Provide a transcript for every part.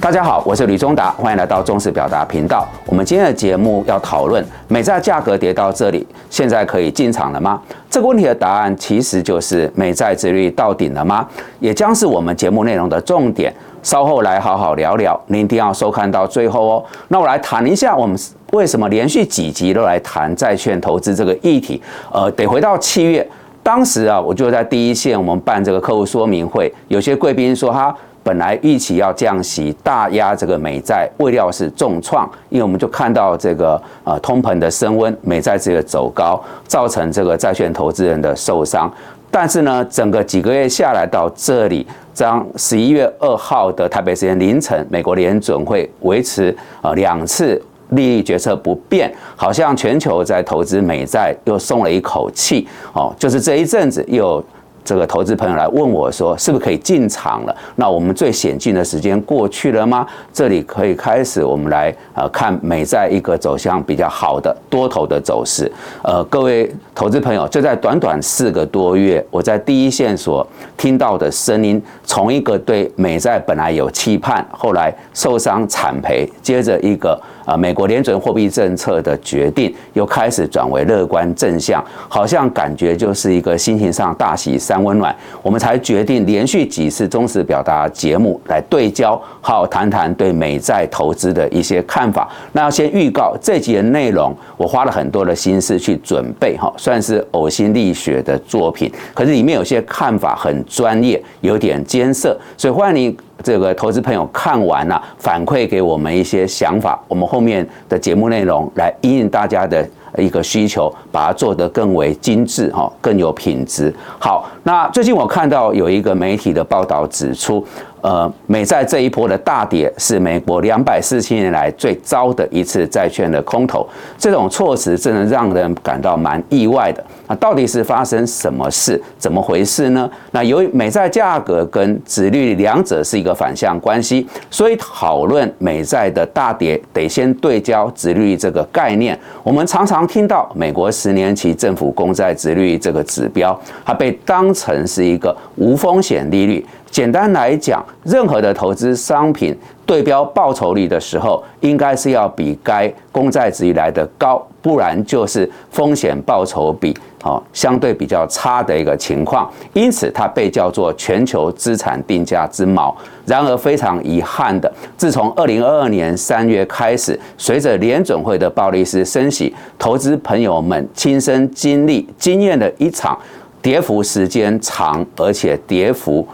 大家好，我是吕忠达，欢迎来到中视表达频道。我们今天的节目要讨论美债价格跌到这里，现在可以进场了吗？这个问题的答案其实就是美债殖率到顶了吗？也将是我们节目内容的重点。稍后来好好聊聊，您一定要收看到最后哦。那我来谈一下，我们为什么连续几集都来谈债券投资这个议题？呃，得回到七月，当时啊，我就在第一线，我们办这个客户说明会，有些贵宾说他。本来预期要降息，大压这个美债，未料是重创，因为我们就看到这个呃通膨的升温，美债这个走高，造成这个债券投资人的受伤。但是呢，整个几个月下来到这里，将十一月二号的台北时间凌晨，美国联准会维持呃两次利率决策不变，好像全球在投资美债又松了一口气哦，就是这一阵子又。这个投资朋友来问我说：“是不是可以进场了？”那我们最险峻的时间过去了吗？这里可以开始，我们来呃看美债一个走向比较好的多头的走势。呃，各位投资朋友，就在短短四个多月，我在第一线所听到的声音，从一个对美债本来有期盼，后来受伤惨赔，接着一个。啊，美国联准货币政策的决定又开始转为乐观正向，好像感觉就是一个心情上大喜三温暖。我们才决定连续几次忠实表达节目来对焦，好谈谈对美债投资的一些看法。那要先预告这集的内容，我花了很多的心思去准备，哈，算是呕心沥血的作品。可是里面有些看法很专业，有点艰涩，所以欢迎你。这个投资朋友看完了，反馈给我们一些想法，我们后面的节目内容来应大家的一个需求，把它做得更为精致哈，更有品质。好，那最近我看到有一个媒体的报道指出。呃，美债这一波的大跌是美国两百四十七年来最糟的一次债券的空头，这种措辞真的让人感到蛮意外的。那到底是发生什么事？怎么回事呢？那由于美债价格跟殖率两者是一个反向关系，所以讨论美债的大跌得先对焦殖率这个概念。我们常常听到美国十年期政府公债殖率这个指标，它被当成是一个无风险利率。简单来讲，任何的投资商品对标报酬率的时候，应该是要比该公债值以来的高，不然就是风险报酬比哦相对比较差的一个情况。因此，它被叫做全球资产定价之锚。然而，非常遗憾的，自从二零二二年三月开始，随着联准会的暴力式升息，投资朋友们亲身经历经验的一场跌幅时间长，而且跌幅。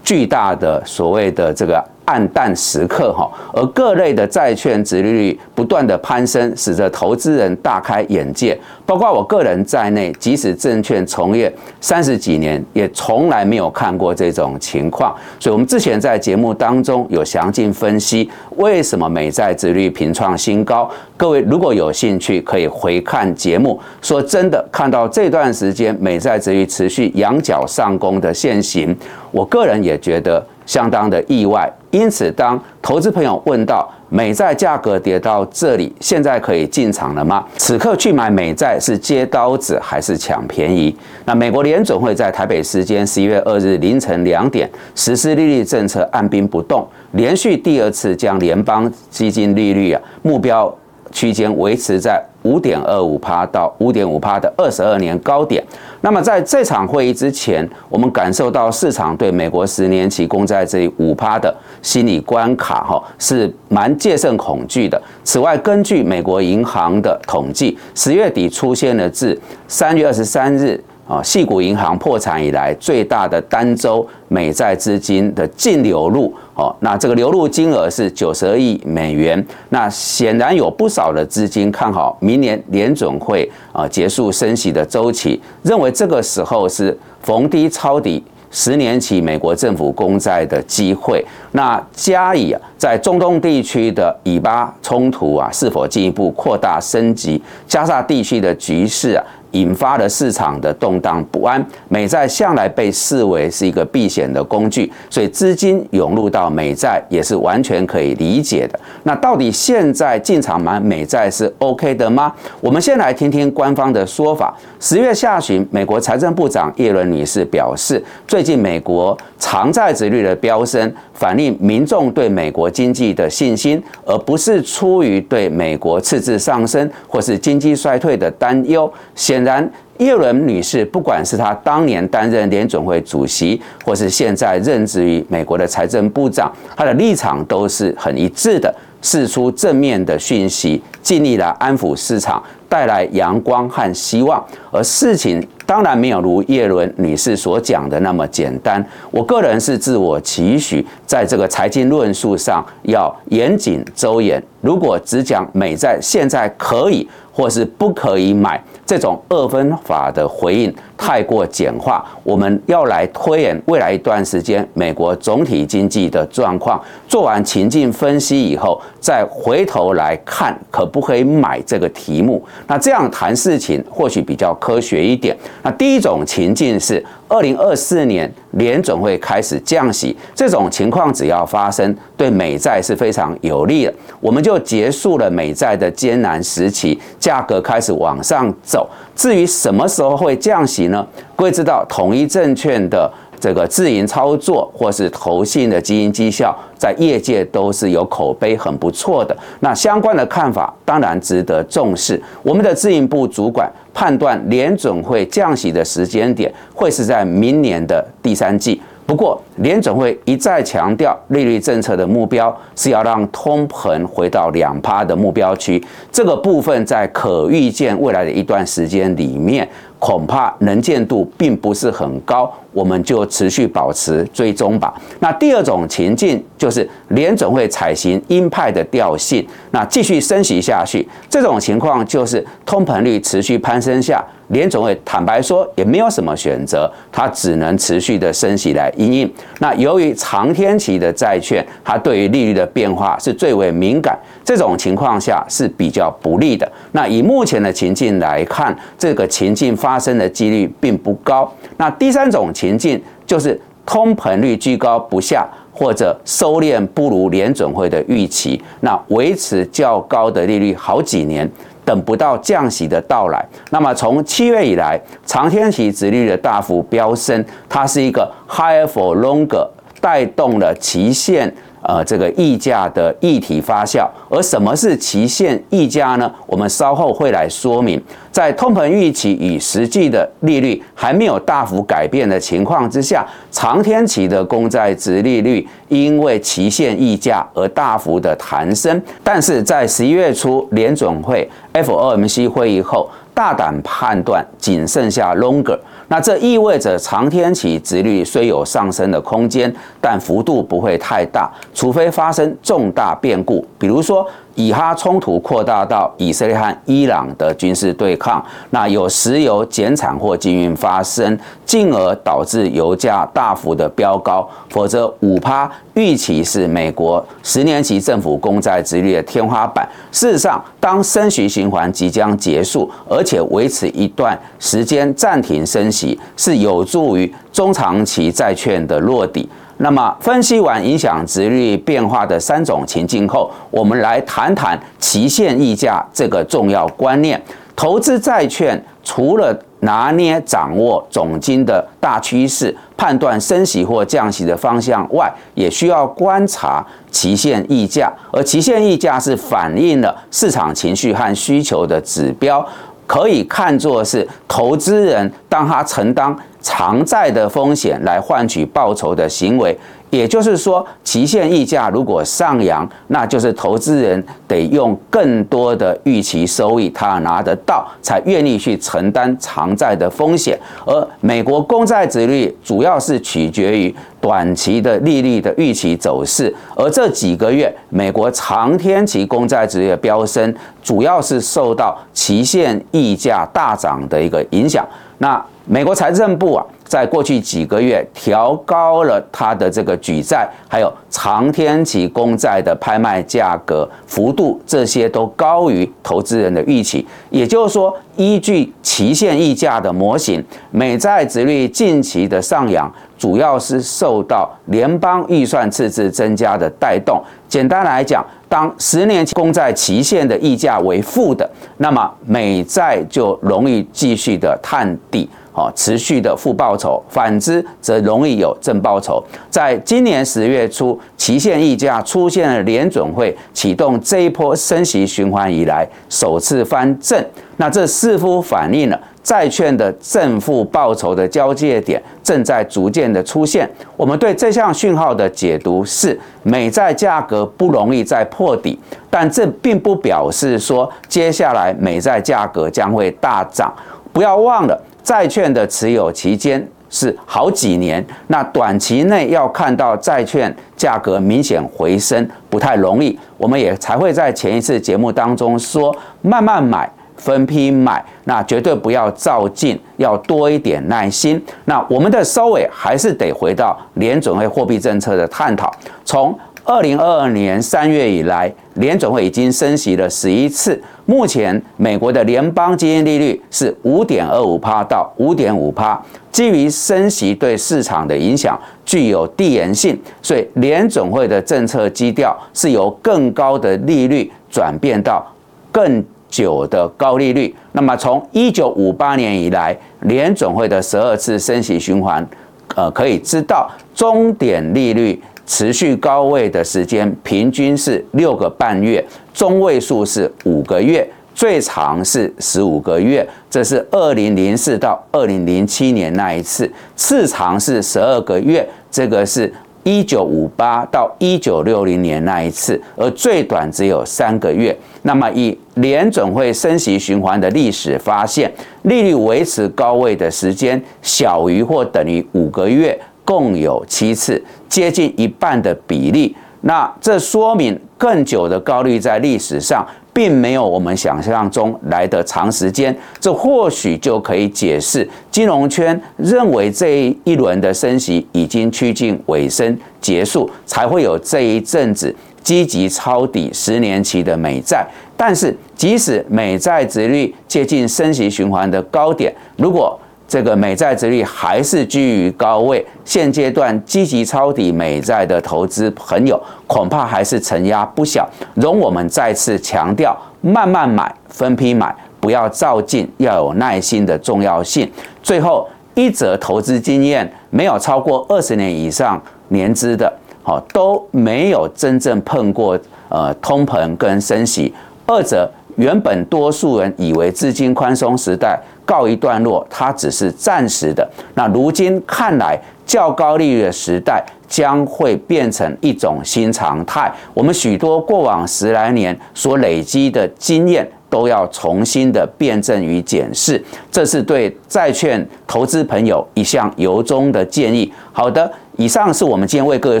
巨大的所谓的这个。暗淡时刻哈，而各类的债券殖利率不断的攀升，使得投资人大开眼界。包括我个人在内，即使证券从业三十几年，也从来没有看过这种情况。所以，我们之前在节目当中有详尽分析，为什么美债殖率频创新高。各位如果有兴趣，可以回看节目。说真的，看到这段时间美债殖率持续仰角上攻的现形，我个人也觉得。相当的意外，因此当投资朋友问到美债价格跌到这里，现在可以进场了吗？此刻去买美债是接刀子还是抢便宜？那美国联准会在台北时间十一月二日凌晨两点实施利率政策，按兵不动，连续第二次将联邦基金利率啊目标区间维持在。五点二五趴到五点五趴的二十二年高点。那么在这场会议之前，我们感受到市场对美国十年期公债这五趴的心理关卡，哈，是蛮戒慎恐惧的。此外，根据美国银行的统计，十月底出现了自三月二十三日。啊，细谷银行破产以来最大的单周美债资金的净流入，哦，那这个流入金额是九十二亿美元。那显然有不少的资金看好明年联准会啊结束升息的周期，认为这个时候是逢低抄底十年期美国政府公债的机会。那加以啊，在中东地区的以巴冲突啊是否进一步扩大升级，加沙地区的局势啊。引发了市场的动荡不安。美债向来被视为是一个避险的工具，所以资金涌入到美债也是完全可以理解的。那到底现在进场买美债是 OK 的吗？我们先来听听官方的说法。十月下旬，美国财政部长耶伦女士表示，最近美国长债值率的飙升，反映民众对美国经济的信心，而不是出于对美国赤字上升或是经济衰退的担忧。显然，耶伦女士不管是她当年担任联准会主席，或是现在任职于美国的财政部长，她的立场都是很一致的，释出正面的讯息，尽力来安抚市场。带来阳光和希望，而事情当然没有如叶伦女士所讲的那么简单。我个人是自我期许，在这个财经论述上要严谨周延。如果只讲美债现在可以或是不可以买，这种二分法的回应太过简化。我们要来推演未来一段时间美国总体经济的状况，做完情境分析以后，再回头来看可不可以买这个题目。那这样谈事情或许比较科学一点。那第一种情境是，二零二四年联总会开始降息，这种情况只要发生，对美债是非常有利的，我们就结束了美债的艰难时期，价格开始往上走。至于什么时候会降息呢？各位知道，统一证券的。这个自营操作或是投信的基因绩效，在业界都是有口碑很不错的。那相关的看法当然值得重视。我们的自营部主管判断联准会降息的时间点会是在明年的第三季。不过联总会一再强调，利率政策的目标是要让通膨回到两趴的目标区。这个部分在可预见未来的一段时间里面。恐怕能见度并不是很高，我们就持续保持追踪吧。那第二种情境就是联总会采行鹰派的调性，那继续升息下去。这种情况就是通膨率持续攀升下，联总会坦白说也没有什么选择，它只能持续的升息来应应。那由于长天期的债券，它对于利率的变化是最为敏感，这种情况下是比较不利的。那以目前的情境来看，这个情境发。生的几率并不高。那第三种情境就是通膨率居高不下，或者收敛不如联准会的预期，那维持较高的利率好几年，等不到降息的到来。那么从七月以来，长天期殖利率的大幅飙升，它是一个 higher for longer，带动了期限。呃，这个溢价的议题发酵，而什么是期限溢价呢？我们稍后会来说明。在通膨预期与实际的利率还没有大幅改变的情况之下，长天期的公债值利率因为期限溢价而大幅的弹升。但是在十一月初联总会 FOMC 会议后，大胆判断仅剩下 longer。那这意味着长天期殖率虽有上升的空间，但幅度不会太大，除非发生重大变故，比如说。以哈冲突扩大到以色列和伊朗的军事对抗，那有石油减产或禁运发生，进而导致油价大幅的飙高。否则，五趴预期是美国十年期政府公债殖率的天花板。事实上，当升息循环即将结束，而且维持一段时间暂停升息，是有助于中长期债券的落底。那么，分析完影响值率变化的三种情境后，我们来谈谈期限溢价这个重要观念。投资债券除了拿捏掌握总金的大趋势，判断升息或降息的方向外，也需要观察期限溢价。而期限溢价是反映了市场情绪和需求的指标，可以看作是投资人当他承担。偿债的风险来换取报酬的行为，也就是说，期限溢价如果上扬，那就是投资人得用更多的预期收益，他拿得到，才愿意去承担偿债的风险。而美国公债殖率主要是取决于短期的利率的预期走势，而这几个月美国长天期公债殖率的飙升，主要是受到期限溢价大涨的一个影响。那美国财政部啊，在过去几个月调高了它的这个举债还有长天期公债的拍卖价格幅度，这些都高于投资人的预期。也就是说，依据期限溢价的模型，美债值率近期的上扬，主要是受到联邦预算赤字增加的带动。简单来讲，当十年期公债期限的溢价为负的，那么美债就容易继续的探底。好，持续的负报酬，反之则容易有正报酬。在今年十月初，期限溢价出现了联准会启动这一波升息循环以来首次翻正，那这似乎反映了债券的正负报酬的交界点正在逐渐的出现。我们对这项讯号的解读是，美债价格不容易再破底，但这并不表示说接下来美债价格将会大涨。不要忘了。债券的持有期间是好几年，那短期内要看到债券价格明显回升不太容易。我们也才会在前一次节目当中说，慢慢买，分批买，那绝对不要照进，要多一点耐心。那我们的收尾还是得回到联准会货币政策的探讨，从。二零二二年三月以来，联总会已经升息了十一次。目前，美国的联邦基金利率是五点二五帕到五点五帕。基于升息对市场的影响具有递延性，所以联总会的政策基调是由更高的利率转变到更久的高利率。那么，从一九五八年以来，联总会的十二次升息循环，呃，可以知道终点利率。持续高位的时间平均是六个半月，中位数是五个月，最长是十五个月。这是二零零四到二零零七年那一次，次长是十二个月，这个是一九五八到一九六零年那一次，而最短只有三个月。那么以联准会升息循环的历史发现，利率维持高位的时间小于或等于五个月。共有七次，接近一半的比例。那这说明更久的高率在历史上并没有我们想象中来的长时间。这或许就可以解释金融圈认为这一轮的升息已经趋近尾声结束，才会有这一阵子积极抄底十年期的美债。但是，即使美债值率接近升息循环的高点，如果这个美债值率还是居于高位，现阶段积极抄底美债的投资朋友恐怕还是承压不小。容我们再次强调，慢慢买，分批买，不要照进，要有耐心的重要性。最后一则投资经验，没有超过二十年以上年资的，好都没有真正碰过呃通膨跟升息。二者原本多数人以为资金宽松时代。告一段落，它只是暂时的。那如今看来，较高利率的时代将会变成一种新常态。我们许多过往十来年所累积的经验，都要重新的辩证与检视。这是对债券投资朋友一项由衷的建议。好的。以上是我们今天为各位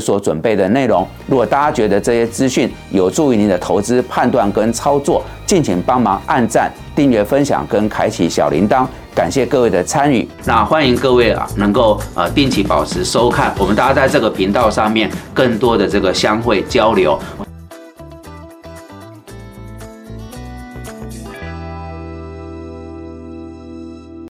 所准备的内容。如果大家觉得这些资讯有助于您的投资判断跟操作，敬请帮忙按赞、订阅、分享跟开启小铃铛。感谢各位的参与。那欢迎各位啊，能够呃定期保持收看我们大家在这个频道上面更多的这个相会交流。